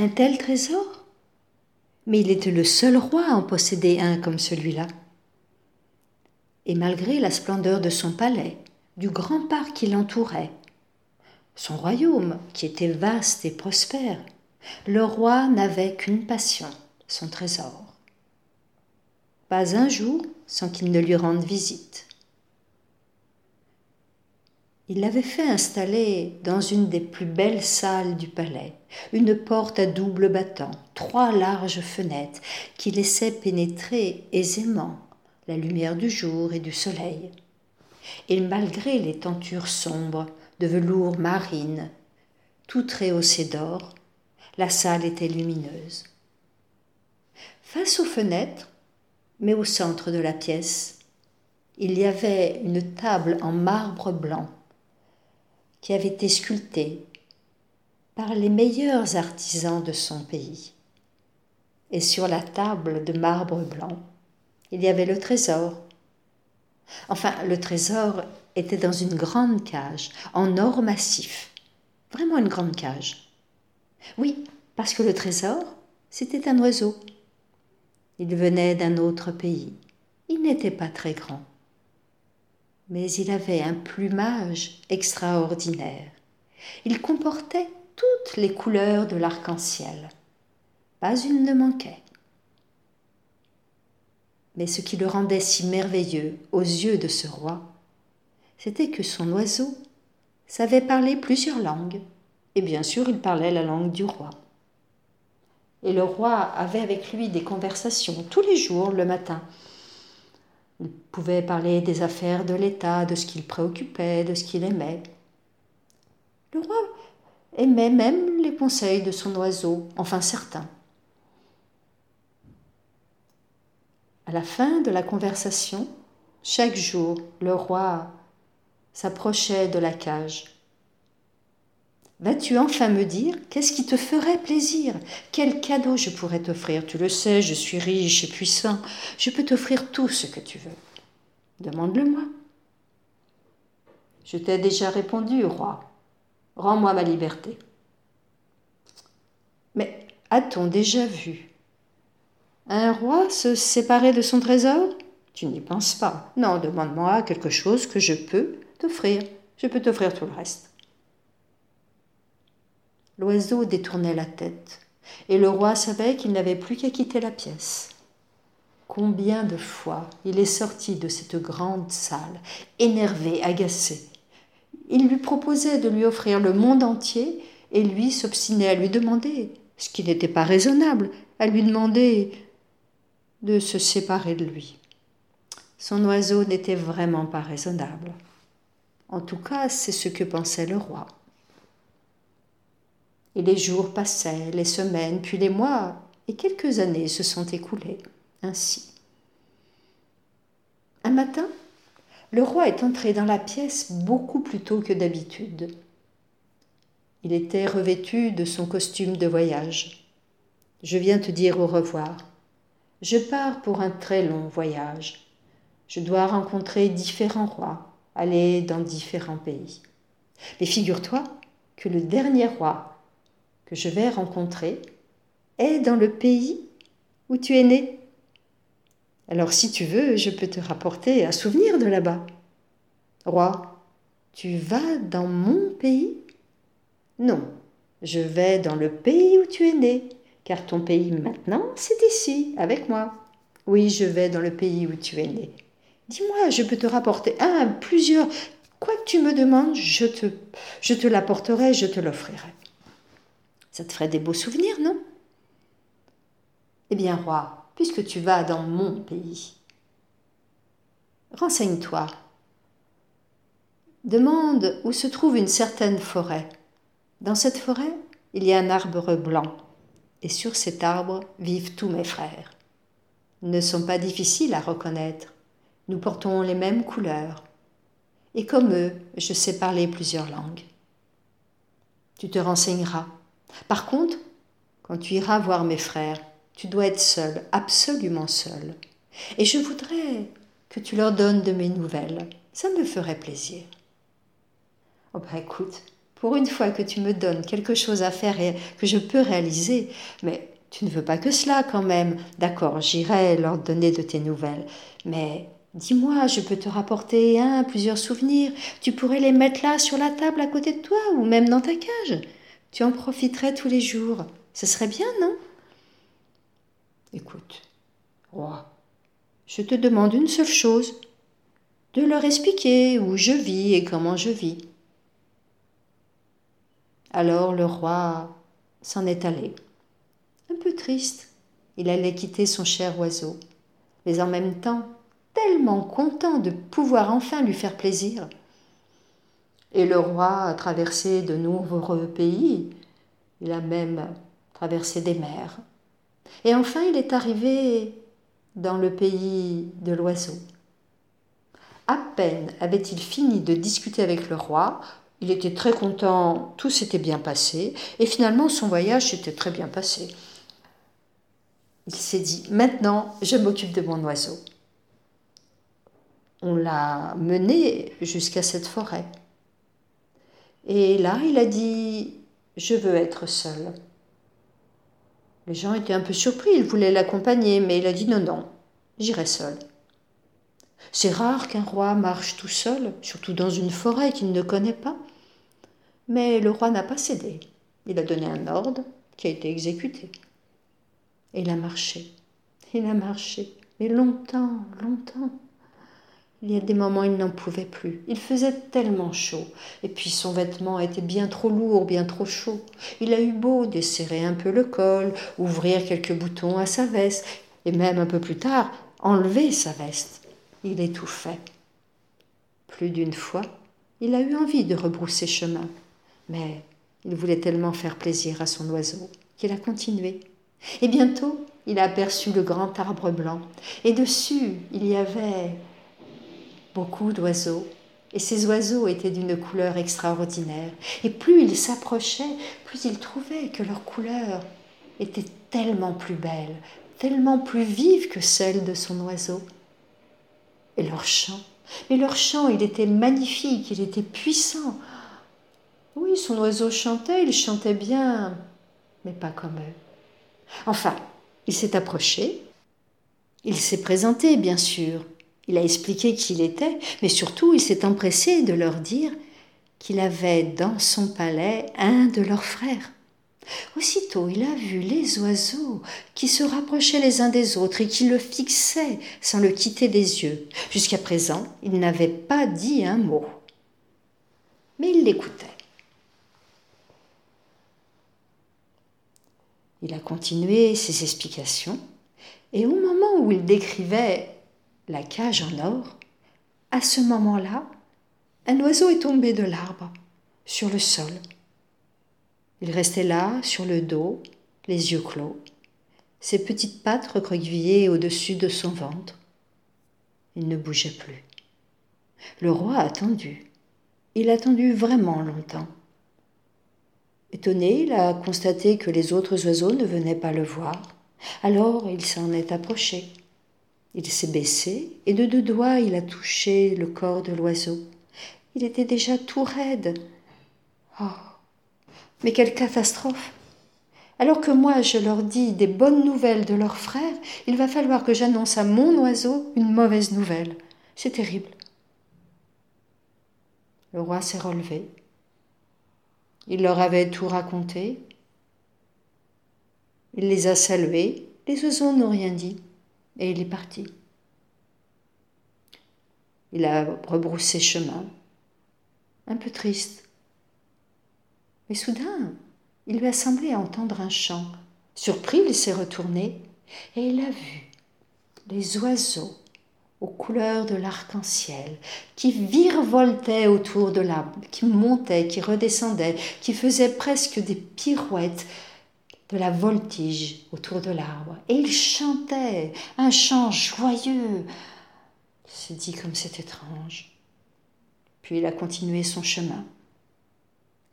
Un tel trésor? Mais il était le seul roi à en posséder un comme celui-là. Et malgré la splendeur de son palais, du grand parc qui l'entourait, son royaume, qui était vaste et prospère, le roi n'avait qu'une passion, son trésor. Pas un jour sans qu'il ne lui rende visite. Il l'avait fait installer dans une des plus belles salles du palais, une porte à double battant, trois larges fenêtres qui laissaient pénétrer aisément la lumière du jour et du soleil. Et malgré les tentures sombres de velours marine, tout rehaussé d'or, la salle était lumineuse. Face aux fenêtres, mais au centre de la pièce, il y avait une table en marbre blanc qui avait été sculptée par les meilleurs artisans de son pays. Et sur la table de marbre blanc, il y avait le trésor. Enfin, le trésor était dans une grande cage, en or massif. Vraiment une grande cage. Oui, parce que le trésor, c'était un oiseau. Il venait d'un autre pays. Il n'était pas très grand. Mais il avait un plumage extraordinaire. Il comportait toutes les couleurs de l'arc-en-ciel. Pas une ne manquait. Mais ce qui le rendait si merveilleux aux yeux de ce roi, c'était que son oiseau savait parler plusieurs langues, et bien sûr il parlait la langue du roi. Et le roi avait avec lui des conversations tous les jours le matin. Il pouvait parler des affaires de l'État, de ce qu'il préoccupait, de ce qu'il aimait. Le roi aimait même les conseils de son oiseau, enfin certains. À la fin de la conversation, chaque jour, le roi s'approchait de la cage Vas-tu enfin me dire qu'est-ce qui te ferait plaisir? Quel cadeau je pourrais t'offrir? Tu le sais, je suis riche et puissant. Je peux t'offrir tout ce que tu veux. Demande-le-moi. Je t'ai déjà répondu, roi. Rends-moi ma liberté. Mais a-t-on déjà vu un roi se séparer de son trésor? Tu n'y penses pas. Non, demande-moi quelque chose que je peux t'offrir. Je peux t'offrir tout le reste. L'oiseau détournait la tête, et le roi savait qu'il n'avait plus qu'à quitter la pièce. Combien de fois il est sorti de cette grande salle, énervé, agacé. Il lui proposait de lui offrir le monde entier, et lui s'obstinait à lui demander, ce qui n'était pas raisonnable, à lui demander de se séparer de lui. Son oiseau n'était vraiment pas raisonnable. En tout cas, c'est ce que pensait le roi. Et les jours passaient, les semaines, puis les mois, et quelques années se sont écoulées ainsi. Un matin, le roi est entré dans la pièce beaucoup plus tôt que d'habitude. Il était revêtu de son costume de voyage. Je viens te dire au revoir. Je pars pour un très long voyage. Je dois rencontrer différents rois, aller dans différents pays. Mais figure-toi que le dernier roi que je vais rencontrer est dans le pays où tu es né. Alors si tu veux, je peux te rapporter un souvenir de là-bas. Roi, tu vas dans mon pays? Non, je vais dans le pays où tu es né, car ton pays maintenant, c'est ici, avec moi. Oui, je vais dans le pays où tu es né. Dis-moi, je peux te rapporter un, plusieurs. Quoi que tu me demandes, je te, je te l'apporterai, je te l'offrirai. Ça te ferait des beaux souvenirs, non? Eh bien, roi, puisque tu vas dans mon pays, renseigne-toi. Demande où se trouve une certaine forêt. Dans cette forêt, il y a un arbre blanc, et sur cet arbre vivent tous mes frères. Ils ne sont pas difficiles à reconnaître. Nous portons les mêmes couleurs. Et comme eux, je sais parler plusieurs langues. Tu te renseigneras. Par contre, quand tu iras voir mes frères, tu dois être seul, absolument seul. Et je voudrais que tu leur donnes de mes nouvelles. Ça me ferait plaisir. Oh bah écoute, pour une fois que tu me donnes quelque chose à faire et que je peux réaliser, mais tu ne veux pas que cela quand même. D'accord, j'irai leur donner de tes nouvelles. Mais dis-moi, je peux te rapporter un, plusieurs souvenirs. Tu pourrais les mettre là sur la table à côté de toi ou même dans ta cage. Tu en profiterais tous les jours. Ce serait bien, non? Écoute, roi, je te demande une seule chose, de leur expliquer où je vis et comment je vis. Alors le roi s'en est allé. Un peu triste, il allait quitter son cher oiseau, mais en même temps tellement content de pouvoir enfin lui faire plaisir. Et le roi a traversé de nombreux pays, il a même traversé des mers. Et enfin il est arrivé dans le pays de l'oiseau. À peine avait-il fini de discuter avec le roi il était très content, tout s'était bien passé, et finalement son voyage s'était très bien passé. Il s'est dit, maintenant je m'occupe de mon oiseau. On l'a mené jusqu'à cette forêt. Et là, il a dit, je veux être seul. Les gens étaient un peu surpris, ils voulaient l'accompagner, mais il a dit, non, non, j'irai seul. C'est rare qu'un roi marche tout seul, surtout dans une forêt qu'il ne connaît pas. Mais le roi n'a pas cédé. Il a donné un ordre qui a été exécuté. Et il a marché. Il a marché. Mais longtemps, longtemps. Il y a des moments, il n'en pouvait plus. Il faisait tellement chaud. Et puis son vêtement était bien trop lourd, bien trop chaud. Il a eu beau desserrer un peu le col, ouvrir quelques boutons à sa veste, et même un peu plus tard, enlever sa veste. Il étouffait. Plus d'une fois, il a eu envie de rebrousser chemin. Mais il voulait tellement faire plaisir à son oiseau qu'il a continué. Et bientôt, il a aperçu le grand arbre blanc. Et dessus, il y avait beaucoup d'oiseaux. Et ces oiseaux étaient d'une couleur extraordinaire. Et plus il s'approchait, plus il trouvait que leur couleur était tellement plus belle, tellement plus vive que celle de son oiseau. Et leur chant, mais leur chant, il était magnifique, il était puissant. Oui, son oiseau chantait, il chantait bien, mais pas comme eux. Enfin, il s'est approché, il s'est présenté, bien sûr, il a expliqué qui il était, mais surtout il s'est empressé de leur dire qu'il avait dans son palais un de leurs frères. Aussitôt il a vu les oiseaux qui se rapprochaient les uns des autres et qui le fixaient sans le quitter des yeux. Jusqu'à présent, il n'avait pas dit un mot. Mais il l'écoutait. Il a continué ses explications, et au moment où il décrivait la cage en or, à ce moment-là, un oiseau est tombé de l'arbre sur le sol. Il restait là, sur le dos, les yeux clos, ses petites pattes recroquevillées au-dessus de son ventre. Il ne bougeait plus. Le roi a attendu. Il a attendu vraiment longtemps. Étonné, il a constaté que les autres oiseaux ne venaient pas le voir. Alors il s'en est approché. Il s'est baissé et de deux doigts il a touché le corps de l'oiseau. Il était déjà tout raide. Oh, mais quelle catastrophe Alors que moi je leur dis des bonnes nouvelles de leur frère, il va falloir que j'annonce à mon oiseau une mauvaise nouvelle. C'est terrible. Le roi s'est relevé. Il leur avait tout raconté. Il les a salués. Les oiseaux n'ont rien dit. Et il est parti. Il a rebroussé chemin, un peu triste. Mais soudain, il lui a semblé entendre un chant. Surpris, il s'est retourné et il a vu les oiseaux aux couleurs de l'arc-en-ciel, qui virevoltaient autour de l'arbre, qui montaient, qui redescendaient, qui faisaient presque des pirouettes de la voltige autour de l'arbre. Et il chantait un chant joyeux. Il s'est dit comme c'est étrange. Puis il a continué son chemin.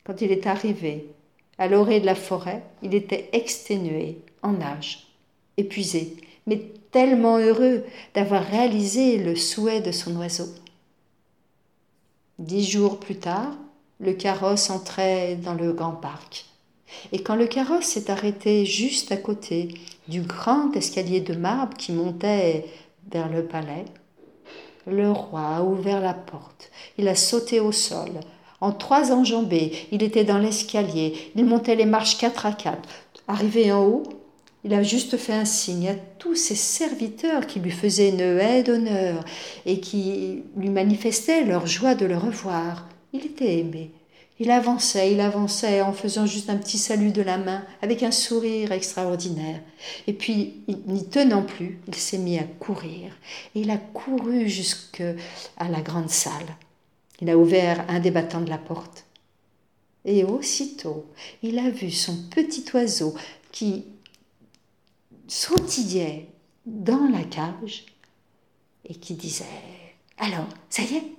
Quand il est arrivé à l'orée de la forêt, il était exténué, en âge, épuisé, mais tellement heureux d'avoir réalisé le souhait de son oiseau. Dix jours plus tard, le carrosse entrait dans le grand parc. Et quand le carrosse s'est arrêté juste à côté du grand escalier de marbre qui montait vers le palais, le roi a ouvert la porte. Il a sauté au sol. En trois enjambées, il était dans l'escalier. Il montait les marches quatre à quatre. Arrivé en haut, il a juste fait un signe à tous ses serviteurs qui lui faisaient une haie d'honneur et qui lui manifestaient leur joie de le revoir. Il était aimé. Il avançait, il avançait en faisant juste un petit salut de la main, avec un sourire extraordinaire. Et puis, n'y tenant plus, il s'est mis à courir. Et il a couru jusqu'à la grande salle. Il a ouvert un des battants de la porte. Et aussitôt, il a vu son petit oiseau qui sautillait dans la cage et qui disait Alors, ça y est,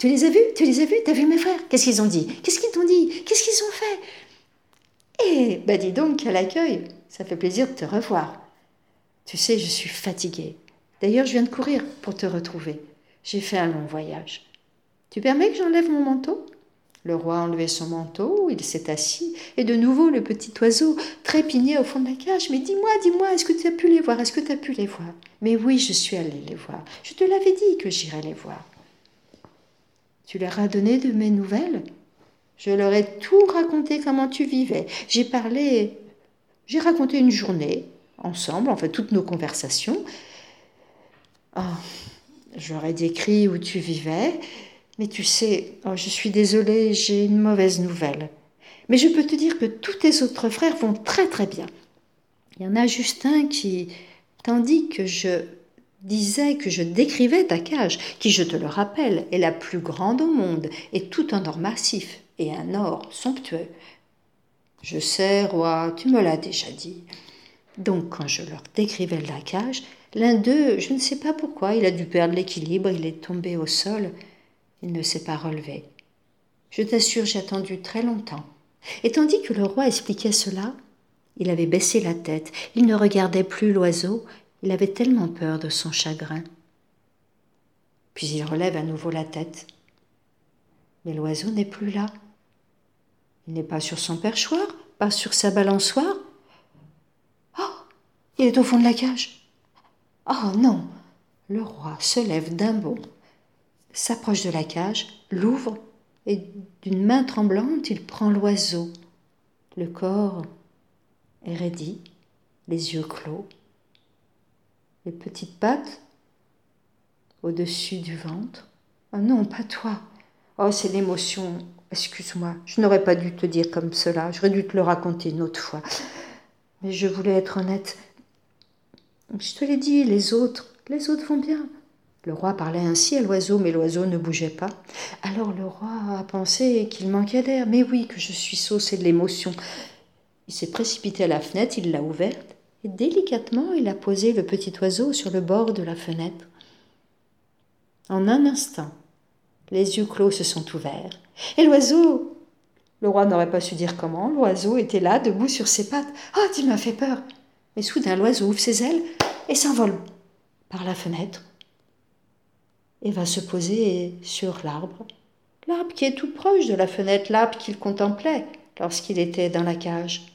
tu les as vus? Tu les as vus? T'as vu mes frères? Qu'est-ce qu'ils ont dit? Qu'est-ce qu'ils t'ont dit? Qu'est-ce qu'ils ont fait? Eh, bah dis donc, à l'accueil, ça fait plaisir de te revoir. Tu sais, je suis fatiguée. D'ailleurs, je viens de courir pour te retrouver. J'ai fait un long voyage. Tu permets que j'enlève mon manteau? Le roi a enlevé son manteau, il s'est assis, et de nouveau le petit oiseau trépignait au fond de la cage. Mais dis-moi, dis-moi, est-ce que tu as pu les voir? Est-ce que tu as pu les voir? Mais oui, je suis allée les voir. Je te l'avais dit que j'irais les voir. Tu leur as donné de mes nouvelles? Je leur ai tout raconté comment tu vivais. J'ai parlé, j'ai raconté une journée ensemble, en fait toutes nos conversations. Oh, je leur ai décrit où tu vivais, mais tu sais, oh, je suis désolée, j'ai une mauvaise nouvelle. Mais je peux te dire que tous tes autres frères vont très très bien. Il y en a juste un qui, tandis que je disait que je décrivais ta cage, qui, je te le rappelle, est la plus grande au monde, et tout en or massif, et un or somptueux. Je sais, roi, tu me l'as déjà dit. Donc, quand je leur décrivais la cage, l'un d'eux, je ne sais pas pourquoi, il a dû perdre l'équilibre, il est tombé au sol, il ne s'est pas relevé. Je t'assure, j'ai attendu très longtemps. Et tandis que le roi expliquait cela, il avait baissé la tête, il ne regardait plus l'oiseau, il avait tellement peur de son chagrin. Puis il relève à nouveau la tête. Mais l'oiseau n'est plus là. Il n'est pas sur son perchoir, pas sur sa balançoire. Oh, il est au fond de la cage. Oh non Le roi se lève d'un bond, s'approche de la cage, l'ouvre, et d'une main tremblante, il prend l'oiseau. Le corps est raidi, les yeux clos les petites pattes au-dessus du ventre. Oh non, pas toi. Oh, c'est l'émotion. Excuse-moi, je n'aurais pas dû te dire comme cela. J'aurais dû te le raconter une autre fois. Mais je voulais être honnête. Je te l'ai dit, les autres, les autres vont bien. Le roi parlait ainsi à l'oiseau, mais l'oiseau ne bougeait pas. Alors le roi a pensé qu'il manquait d'air. Mais oui, que je suis saucé de l'émotion. Il s'est précipité à la fenêtre, il l'a ouverte, et délicatement il a posé le petit oiseau sur le bord de la fenêtre. En un instant, les yeux clos se sont ouverts, et l'oiseau. Le roi n'aurait pas su dire comment, l'oiseau était là, debout sur ses pattes. Ah, tu m'as fait peur. Mais soudain, l'oiseau ouvre ses ailes et s'envole par la fenêtre et va se poser sur l'arbre. L'arbre qui est tout proche de la fenêtre, l'arbre qu'il contemplait lorsqu'il était dans la cage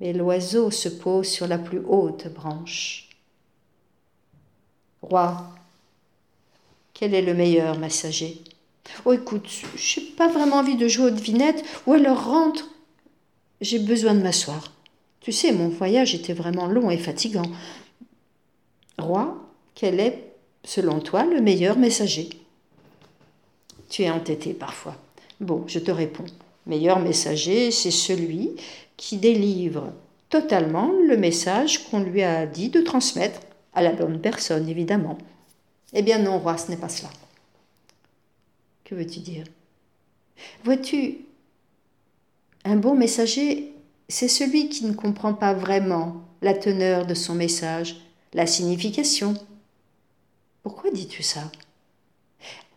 mais l'oiseau se pose sur la plus haute branche. Roi, quel est le meilleur messager? Oh, écoute, je n'ai pas vraiment envie de jouer aux devinettes, ou alors rentre. J'ai besoin de m'asseoir. Tu sais, mon voyage était vraiment long et fatigant. Roi, quel est, selon toi, le meilleur messager? Tu es entêté parfois. Bon, je te réponds. Meilleur messager, c'est celui qui délivre totalement le message qu'on lui a dit de transmettre à la bonne personne, évidemment. Eh bien non, roi, ce n'est pas cela. Que veux-tu dire? Vois-tu, un bon messager, c'est celui qui ne comprend pas vraiment la teneur de son message, la signification. Pourquoi dis-tu ça?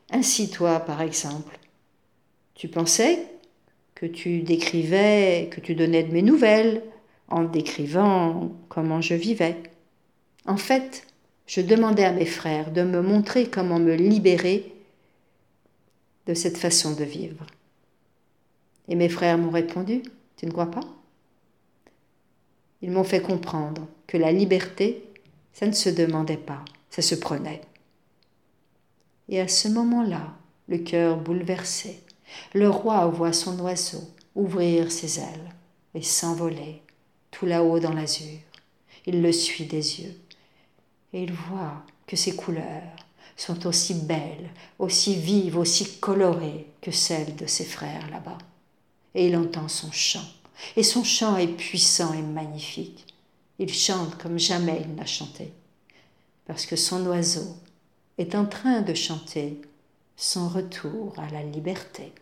Ainsi, toi, par exemple, tu pensais que tu décrivais, que tu donnais de mes nouvelles, en décrivant comment je vivais. En fait, je demandais à mes frères de me montrer comment me libérer de cette façon de vivre. Et mes frères m'ont répondu, tu ne crois pas? Ils m'ont fait comprendre que la liberté, ça ne se demandait pas, ça se prenait. Et à ce moment-là, le cœur bouleversé, le roi voit son oiseau ouvrir ses ailes et s'envoler tout là-haut dans l'azur. Il le suit des yeux et il voit que ses couleurs sont aussi belles, aussi vives, aussi colorées que celles de ses frères là-bas. Et il entend son chant, et son chant est puissant et magnifique. Il chante comme jamais il n'a chanté, parce que son oiseau est en train de chanter son retour à la liberté.